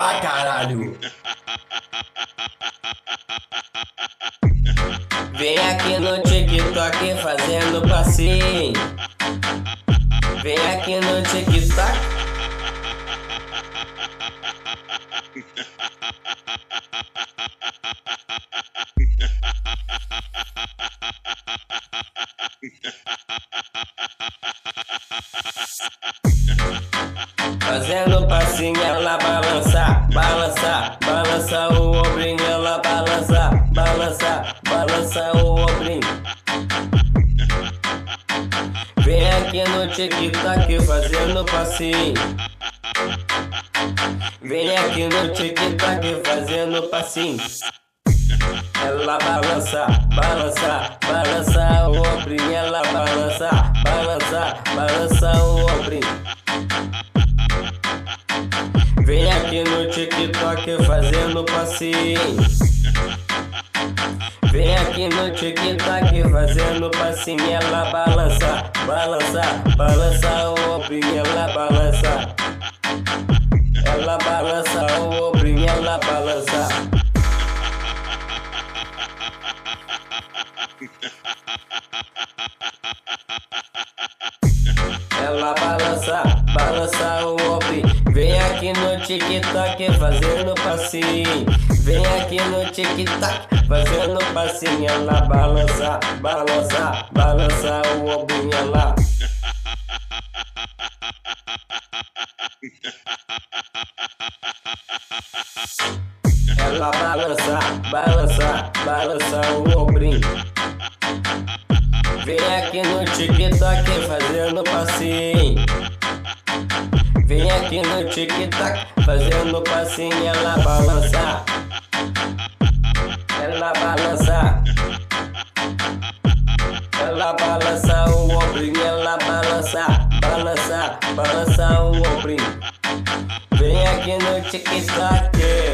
pra caralho. Vem aqui no TikTok fazendo passinho. Vem aqui no TikTok. Fazendo passinho, ela balança, balança, balança o ombrinho, ela balança, balança, balança o ombrinho. Vem aqui no TikTok fazendo passinho. Vem aqui no TikTok fazendo passinho. Ela balança, balança, balança o ombrinho, ela balança, balança, balança o ombrinho. Vem aqui no TikTok fazendo passinho. Vem aqui no TikTok fazendo passinho. Ela balança, balança, balança o ombrinho, ela balança. Ela balança o ombrinho, ela balança. Ela balança, balança o ombro. Vem aqui no TikTok fazendo passinho. Vem aqui no TikTok fazendo passinho. Ela balança, balança, balança o ombro. Ela. Ela balança, balança, balança o ombrinho. Vem aqui no TikTok fazendo passinho. Vem aqui no TikTok fazendo passinho. Ela balança, ela balança. Ela balança o ombrinho, ela balança, balança, balança o ombrinho. Vem aqui no TikTok.